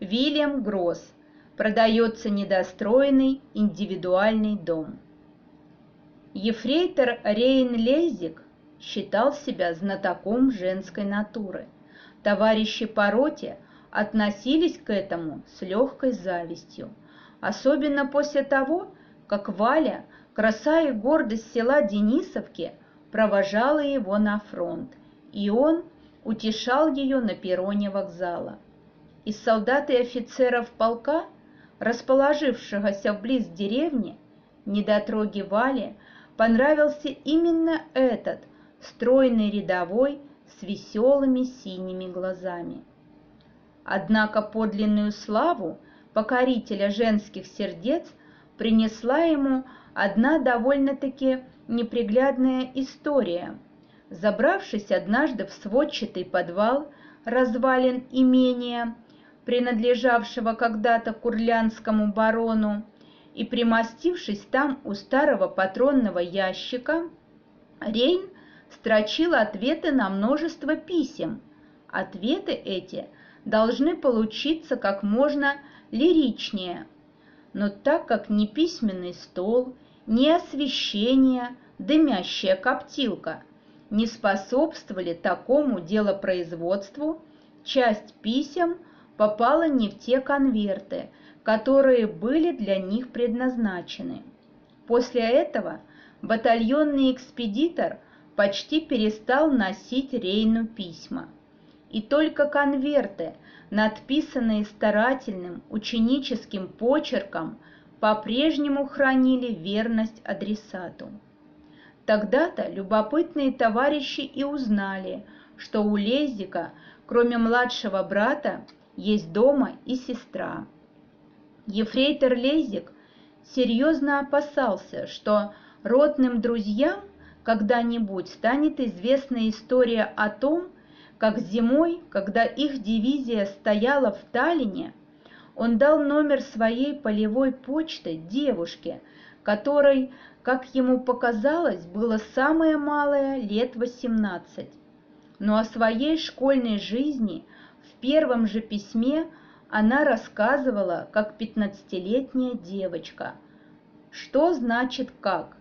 Вильям Гросс. Продается недостроенный индивидуальный дом. Ефрейтор Рейн Лейзик считал себя знатоком женской натуры. Товарищи по роте относились к этому с легкой завистью, особенно после того, как Валя, краса и гордость села Денисовки, провожала его на фронт, и он утешал ее на перроне вокзала. Из солдат и офицеров полка, расположившегося вблиз деревни, недотроги Вали понравился именно этот стройный рядовой с веселыми синими глазами. Однако подлинную славу покорителя женских сердец принесла ему одна довольно-таки неприглядная история. Забравшись однажды в сводчатый подвал развалин имения, принадлежавшего когда-то курлянскому барону, и примостившись там у старого патронного ящика, Рейн строчил ответы на множество писем. Ответы эти должны получиться как можно лиричнее. Но так как ни письменный стол, ни освещение, дымящая коптилка не способствовали такому делопроизводству, часть писем попала не в те конверты, которые были для них предназначены. После этого батальонный экспедитор почти перестал носить Рейну письма. И только конверты, надписанные старательным ученическим почерком, по-прежнему хранили верность адресату. Тогда-то любопытные товарищи и узнали, что у Лезика, кроме младшего брата, есть дома и сестра. Ефрейтор Лезик серьезно опасался, что родным друзьям когда-нибудь станет известна история о том, как зимой, когда их дивизия стояла в Таллине, он дал номер своей полевой почты девушке, которой, как ему показалось, было самое малое лет 18. Но о своей школьной жизни в первом же письме она рассказывала, как пятнадцатилетняя девочка. Что значит как?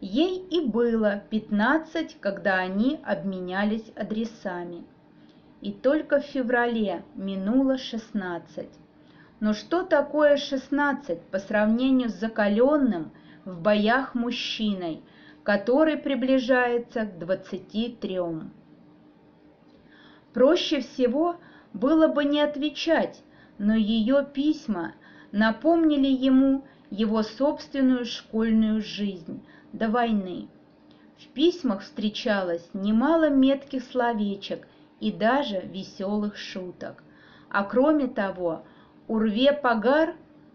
Ей и было пятнадцать, когда они обменялись адресами. И только в феврале минуло шестнадцать. Но что такое шестнадцать по сравнению с закаленным в боях мужчиной, который приближается к двадцати трем? Проще всего было бы не отвечать, но ее письма напомнили ему его собственную школьную жизнь до войны. В письмах встречалось немало метких словечек и даже веселых шуток. А кроме того, Урве Пагар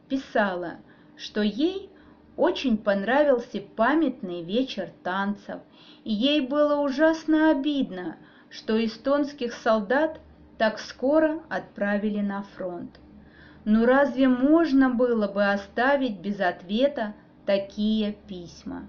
писала, что ей очень понравился памятный вечер танцев, и ей было ужасно обидно, что эстонских солдат так скоро отправили на фронт. Но разве можно было бы оставить без ответа такие письма?